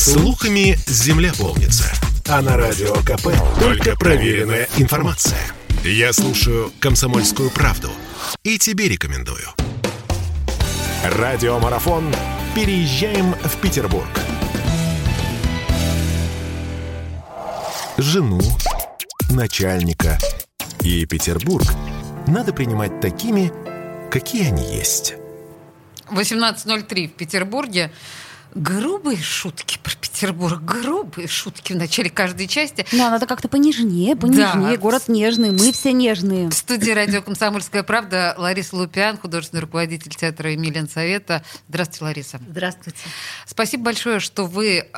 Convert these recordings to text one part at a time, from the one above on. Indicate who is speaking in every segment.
Speaker 1: Слухами земля полнится. А на радио КП только проверенная информация. Я слушаю «Комсомольскую правду» и тебе рекомендую. Радиомарафон «Переезжаем в Петербург». Жену, начальника и Петербург надо принимать такими, какие они есть.
Speaker 2: 18.03 в Петербурге. Грубые шутки про Петербург, грубые шутки в начале каждой части.
Speaker 3: Ну, надо как-то понежнее, понежнее.
Speaker 2: Да.
Speaker 3: Город нежный, мы все нежные.
Speaker 2: В студии радио «Комсомольская правда» Лариса Лупиан, художественный руководитель театра Емельян Совета. Здравствуйте, Лариса.
Speaker 4: Здравствуйте.
Speaker 2: Спасибо большое, что вы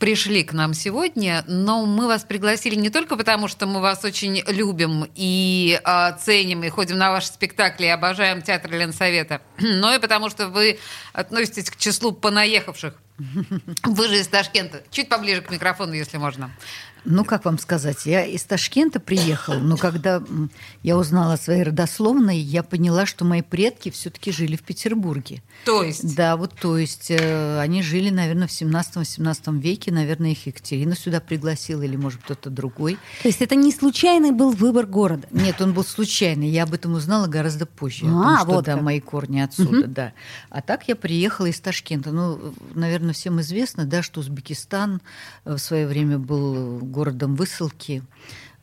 Speaker 2: пришли к нам сегодня, но мы вас пригласили не только потому, что мы вас очень любим и э, ценим, и ходим на ваши спектакли, и обожаем театр Ленсовета, но и потому, что вы относитесь к числу понаехавших. Вы же из Ташкента. Чуть поближе к микрофону, если можно.
Speaker 4: Ну, как вам сказать, я из Ташкента приехала, но когда я узнала о своей родословной, я поняла, что мои предки все-таки жили в Петербурге.
Speaker 2: То есть?
Speaker 4: Да, вот то есть э, они жили, наверное, в 17-18 веке, наверное, их Екатерина сюда пригласила, или, может, кто-то другой.
Speaker 3: То есть это не случайный был выбор города.
Speaker 4: Нет, он был случайный, я об этом узнала гораздо позже,
Speaker 3: А,
Speaker 4: том, что,
Speaker 3: вот
Speaker 4: да,
Speaker 3: как.
Speaker 4: мои корни отсюда, да. А так я приехала из Ташкента. Ну, наверное, всем известно, да, что Узбекистан э, в свое время был городом высылки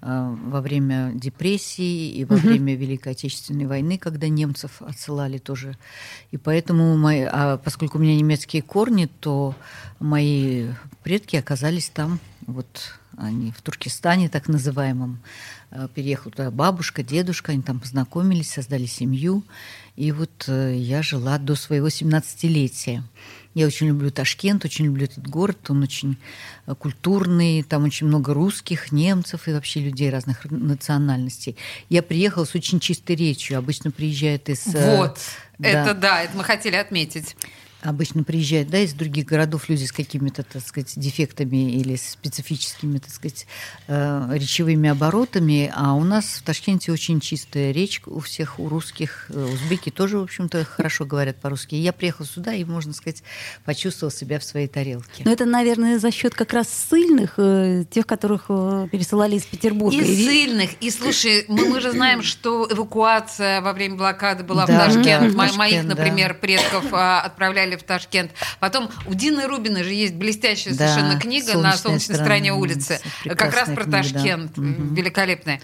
Speaker 4: э, во время депрессии и во время Великой Отечественной войны, когда немцев отсылали тоже. И поэтому, мои, а поскольку у меня немецкие корни, то мои предки оказались там, вот они в Туркестане так называемом. Э, Переехала туда бабушка, дедушка, они там познакомились, создали семью. И вот э, я жила до своего 17-летия. Я очень люблю Ташкент, очень люблю этот город. Он очень э, культурный, там очень много русских, немцев и вообще людей разных национальностей. Я приехала с очень чистой речью. Обычно приезжают из...
Speaker 2: Вот.
Speaker 4: да.
Speaker 2: Это да, это мы хотели отметить.
Speaker 4: Обычно приезжают, да, из других городов люди с какими-то, так сказать, дефектами или специфическими, так сказать, э, речевыми оборотами, а у нас в Ташкенте очень чистая речь у всех, у русских, э, узбеки тоже, в общем-то, хорошо говорят по-русски. Я приехала сюда и, можно сказать, почувствовала себя в своей тарелке.
Speaker 3: Но это, наверное, за счет как раз ссыльных, э, тех, которых э, пересылали из Петербурга.
Speaker 2: И
Speaker 3: И-
Speaker 2: сильных. И слушай, мы, мы же знаем, что эвакуация во время блокады была
Speaker 4: Да,
Speaker 2: в Ташкент.
Speaker 4: да, в
Speaker 2: Мо-
Speaker 4: Ташкент,
Speaker 2: Моих,
Speaker 4: да.
Speaker 2: например, предков а, отправляли в Ташкент. Потом у Дины Рубиной же есть блестящая
Speaker 4: Да,
Speaker 2: совершенно книга на
Speaker 4: «Солнечная
Speaker 2: солнечной стороне
Speaker 4: сторона».
Speaker 2: улицы. Как раз про
Speaker 4: книга, да.
Speaker 2: Ташкент.
Speaker 4: Мгм.
Speaker 2: Великолепная.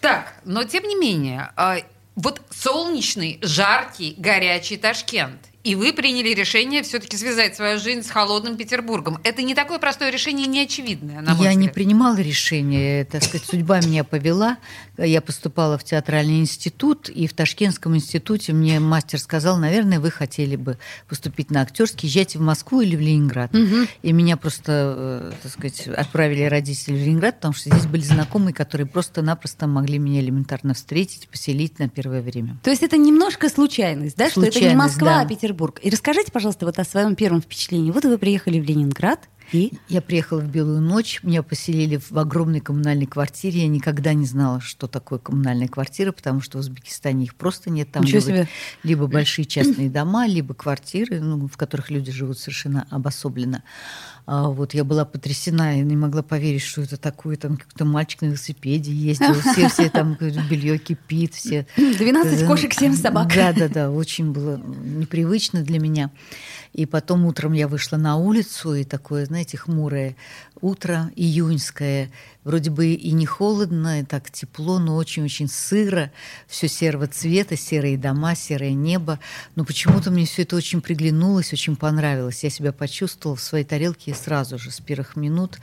Speaker 2: Так, но тем не менее, а, вот солнечный, жаркий, горячий Ташкент. И вы приняли решение все-таки связать свою жизнь с холодным Петербургом. Это не такое простое решение, не очевидное, на мой
Speaker 4: Я не
Speaker 2: взгляд.
Speaker 4: принимала решение, так сказать, судьба меня повела. Я поступала в театральный институт, и в Ташкентском институте мне мастер сказал, наверное, вы хотели бы поступить на актерский, езжайте в Москву или в Ленинград. И меня просто, э, так сказать, отправили родители в Ленинград, потому что здесь были знакомые, которые просто-напросто могли меня элементарно встретить, поселить на первое время.
Speaker 3: То есть это немножко случайность, да? Что это не
Speaker 4: Случайность,
Speaker 3: Москва,
Speaker 4: да.
Speaker 3: а Петербург. И расскажите, пожалуйста, вот о своем первом впечатлении. Вот вы приехали в Ленинград, и...
Speaker 4: Я приехала в Белую ночь, меня поселили в огромной коммунальной квартире. Я никогда не знала, что такое коммунальная квартира, потому что в Узбекистане их просто нет. Там
Speaker 3: Ничего
Speaker 4: либо,
Speaker 3: себе.
Speaker 4: либо большие частные дома, либо квартиры, ну, в которых люди живут совершенно обособленно. А вот я была потрясена, я не могла поверить, что это такое. Там какой-то мальчик на велосипеде ездил, все, все там белье кипит, все.
Speaker 3: 12 кошек, 7 собак.
Speaker 4: Да, да, да, очень было непривычно для меня. И потом утром я вышла на улицу, и такое, знаете, хмурое утро, июньское, вроде бы и не холодно, и так тепло, но очень-очень сыро, все серого цвета, серые дома, серое небо. Но почему-то мне все это очень приглянулось, очень понравилось. Я себя почувствовала в своей тарелке сразу же, с первых минут,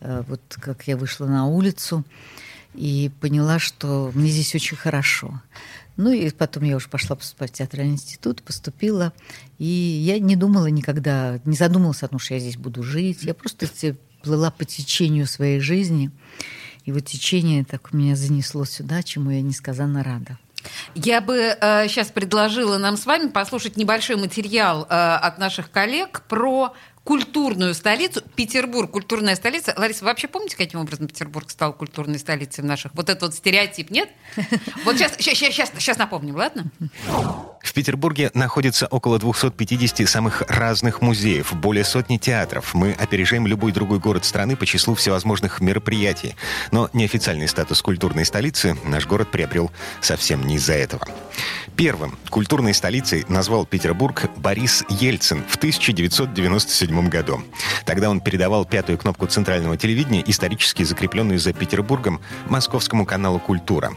Speaker 4: э, вот как я вышла на улицу и поняла, что мне здесь очень хорошо. Ну и потом я уже пошла поступать в театральный институт, поступила. И я не думала никогда, не задумывалась о том, что я здесь буду жить. Я просто плыла по течению своей жизни. И вот течение так меня занесло сюда, чему я несказанно рада.
Speaker 2: Я бы сейчас предложила нам с вами послушать небольшой материал э, от наших коллег про культурную столицу. Петербург, культурная столица. Лариса, вы вообще помните, каким образом Петербург стал культурной столицей в наших? Вот этот вот стереотип, нет? Вот сейчас, сейчас, сейчас, сейчас напомним, ладно?
Speaker 5: В Петербурге находится около 250 самых разных музеев, более сотни театров. Мы опережаем любой другой город страны по числу всевозможных мероприятий. Но неофициальный статус культурной столицы наш город приобрел совсем не из-за этого. Первым культурной столицей назвал Петербург Борис Ельцин в 1997 году. Тогда он передавал пятую кнопку центрального телевидения, исторически закрепленную за Петербургом, московскому каналу «Культура».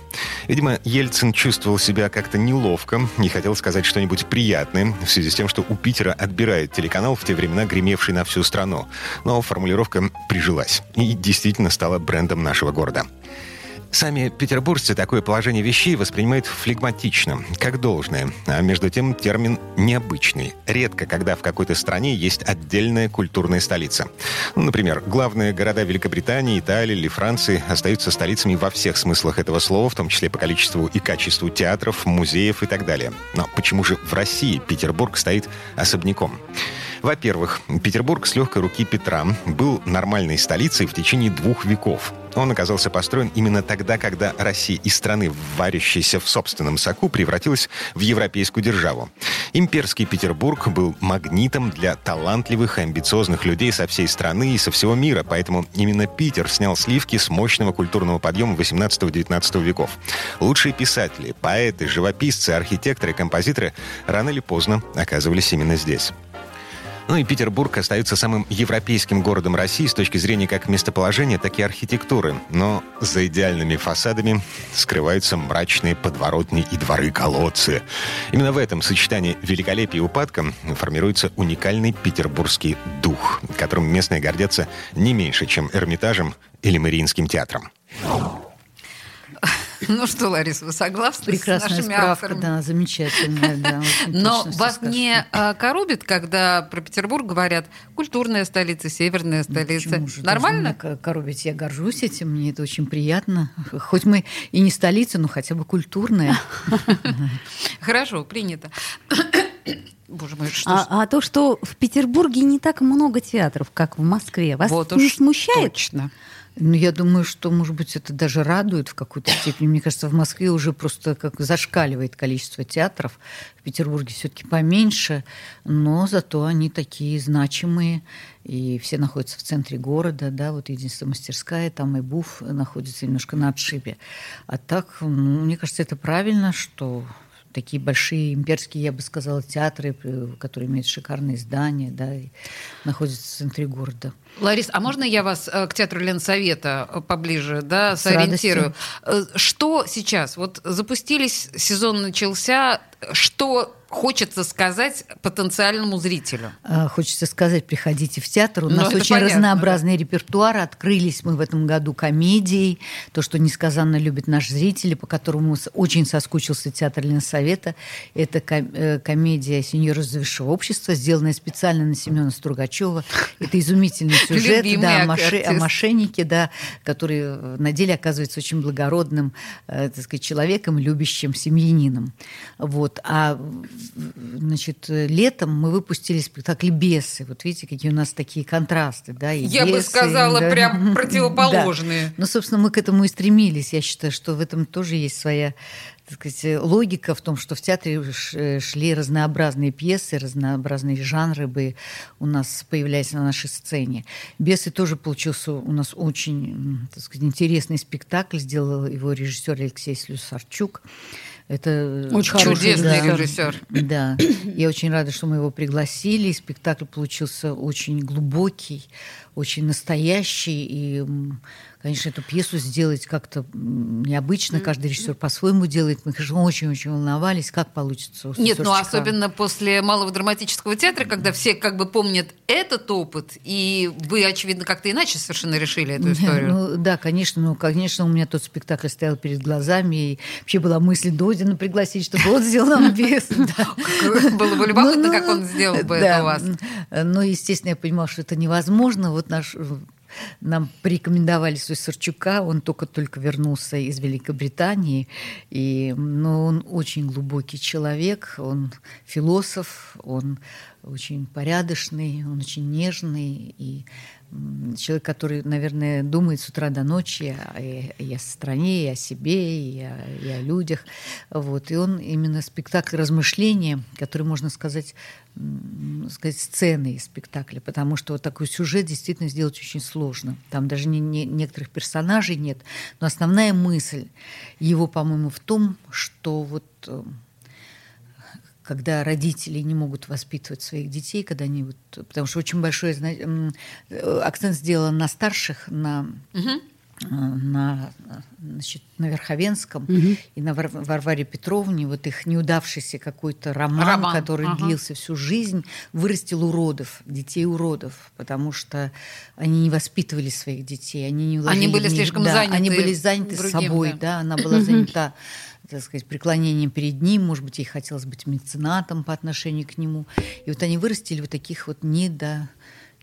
Speaker 5: Видимо, Ельцин чувствовал себя как-то неловко, не хотел сказать что-нибудь приятное, в связи с тем, что у Питера отбирает телеканал, в те времена гремевший на всю страну. Но формулировка прижилась и действительно стала брендом нашего города. Сами петербуржцы такое положение вещей воспринимают флегматично, как должное. А между тем термин необычный. Редко, когда в какой-то стране есть отдельная культурная столица. Ну, например, главные города Великобритании, Италии или Франции остаются столицами во всех смыслах этого слова, в том числе по количеству и качеству театров, музеев и так далее. Но почему же в России Петербург стоит особняком? Во-первых, Петербург с легкой руки Петра был нормальной столицей в течение двух веков. Он оказался построен именно тогда, когда Россия из страны, варящейся в собственном соку, превратилась в европейскую державу. Имперский Петербург был магнитом для талантливых и амбициозных людей со всей страны и со всего мира, поэтому именно Питер снял сливки с мощного культурного подъема 18-19 веков. Лучшие писатели, поэты, живописцы, архитекторы, композиторы рано или поздно оказывались именно здесь. Ну и Петербург остается самым европейским городом России с точки зрения как местоположения, так и архитектуры. Но за идеальными фасадами скрываются мрачные подворотни и дворы-колодцы. Именно в этом сочетании великолепия и упадка формируется уникальный петербургский дух, которым местные гордятся не меньше, чем Эрмитажем или Мариинским театром.
Speaker 2: Ну что, Лариса, вы согласны
Speaker 4: Прекрасная
Speaker 2: с нашими
Speaker 4: справка,
Speaker 2: авторами?
Speaker 4: да, замечательная, да.
Speaker 2: Но вас
Speaker 4: сказано.
Speaker 2: не а, коробит, когда про Петербург говорят культурная столица, северная столица?
Speaker 4: Ну, же
Speaker 2: Нормально?
Speaker 4: коробить? Я горжусь этим, мне это очень приятно. Хоть мы и не столица, но хотя бы культурная.
Speaker 2: Хорошо, принято. Боже мой, что ж.
Speaker 3: А, а то, что в Петербурге не так много театров, как в Москве, вас
Speaker 2: вот
Speaker 3: не
Speaker 2: уж
Speaker 3: смущает?
Speaker 2: точно.
Speaker 4: Ну, я думаю, что, может быть, это даже радует в какой-то степени. Мне кажется, в Москве уже просто как зашкаливает количество театров. В Петербурге все-таки поменьше, но зато они такие значимые, и все находятся в центре города, да, вот единственная мастерская, там и БУФ находится немножко на отшибе. А так, ну, мне кажется, это правильно, что такие большие имперские, я бы сказала, театры, э, которые имеют шикарные здания, да, и находятся в центре города.
Speaker 2: Ларис, а можно я вас э, к театру Ленсовета э, поближе да,
Speaker 4: С
Speaker 2: сориентирую? Э, Что сейчас? Вот запустились, сезон начался. Что хочется сказать потенциальному зрителю?
Speaker 4: А, Хочется сказать, приходите в театр. У
Speaker 2: Ну,
Speaker 4: нас очень
Speaker 2: понятно,
Speaker 4: разнообразный репертуар. Открылись мы в этом году комедией. То, что несказанно любят наши зрители, по которому очень соскучился театр Ленсовета. Это э, комедия «Сеньор из высшего общества», сделанная специально на Семена Стругачева. Это изумительный сюжет да, о, моши- о мошеннике, да, который э, на деле оказывается очень благородным э, так сказать, человеком, любящим семьянином. Вот. А в- значит, э, летом мы выпустили спектакль «Бесы». Вот видите, какие у нас такие контрасты. Да, и
Speaker 2: Я бы
Speaker 4: бесы,
Speaker 2: сказала,
Speaker 4: да.
Speaker 2: прям
Speaker 4: Да.
Speaker 2: противоположные.
Speaker 4: Ну, собственно, мы к этому и стремились. Я считаю, что в этом тоже есть своя так сказать, логика в том, что в театре ш- шли разнообразные пьесы, разнообразные жанры бы у нас появлялись на нашей сцене. «Бесы» тоже получился у нас очень так сказать, интересный спектакль. Сделал его режиссер Алексей Слюсарчук. Это
Speaker 3: Очень
Speaker 4: хороший,
Speaker 2: Чудесный
Speaker 4: да.
Speaker 2: режиссер.
Speaker 4: Да, я очень рада, что мы его пригласили. И Спектакль получился очень глубокий, очень настоящий. И, конечно, эту пьесу сделать как-то необычно. Каждый режиссер по-своему делает. Мы, конечно, очень-очень волновались, как получится. у
Speaker 2: Нет, ну особенно после Малого драматического театра, когда все как бы помнят этот опыт, и вы, очевидно, как-то иначе совершенно решили эту историю.
Speaker 4: Ну, да, конечно, ну, конечно, у меня тот спектакль стоял перед глазами, и вообще была мысль Додина пригласить, чтобы он сделал нам да.
Speaker 2: Было бы любопытно,
Speaker 4: Ну,
Speaker 2: как
Speaker 4: ну,
Speaker 2: он сделал бы это у вас.
Speaker 4: Но, естественно, я понимала, что это невозможно. Вот наш нам порекомендовали Сарчука, он только-только вернулся из Великобритании, и, но он очень глубокий человек, он философ, он очень порядочный, он очень нежный. И человек, который, наверное, думает с утра до ночи и, и о стране, и о себе, и о, и о людях. Вот. И он именно спектакль размышления, который, можно сказать, сказать, сцены спектакля, потому что вот такой сюжет действительно сделать очень сложно. Там даже не, не, некоторых персонажей нет, но основная мысль его, по-моему, в том, что вот э, когда родители не могут воспитывать своих детей, когда они вот, потому что очень большой акцент сделан на старших, на угу. На, значит, на Верховенском угу. и на Вар Варваре Петровне, вот их неудавшийся какой-то роман, роман. который ага. длился всю жизнь, вырастил уродов, детей уродов, потому что они не воспитывали своих детей, они не
Speaker 2: Они были слишком
Speaker 4: да,
Speaker 2: заняты.
Speaker 4: Они были заняты другим, собой, да. да, она была занята так сказать, преклонением перед ним, может быть, ей хотелось быть меценатом по отношению к нему. И вот они вырастили вот таких вот недо,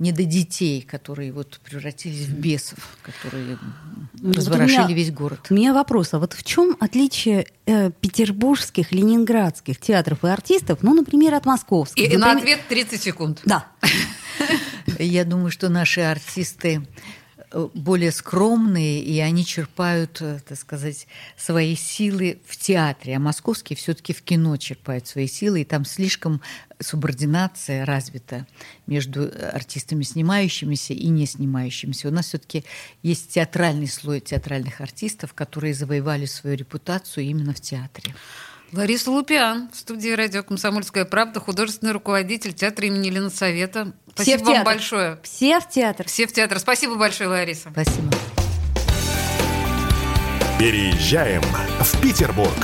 Speaker 4: не до детей, которые вот превратились в бесов, которые вот разворошили меня, весь город.
Speaker 3: У меня вопрос, а вот в чем отличие э, петербургских, ленинградских театров и артистов, ну, например, от московских? И,
Speaker 2: например... на ответ 30 секунд.
Speaker 3: Да.
Speaker 4: Я думаю, что наши артисты более скромные, и они черпают, э, так сказать, свои силы в театре, а московские все-таки в кино черпают свои силы, и там слишком субординация развита между артистами, снимающимися и не снимающимися. У нас все-таки есть театральный слой театральных артистов, которые завоевали свою репутацию именно в театре.
Speaker 2: Лариса Лупиан в студии радио «Комсомольская правда», художественный руководитель театра имени Ленсовета. Спасибо
Speaker 3: Все
Speaker 2: вам театр. большое.
Speaker 3: Все в театр.
Speaker 2: Все в театр. Спасибо большое, Лариса.
Speaker 4: Спасибо.
Speaker 1: Переезжаем в Петербург.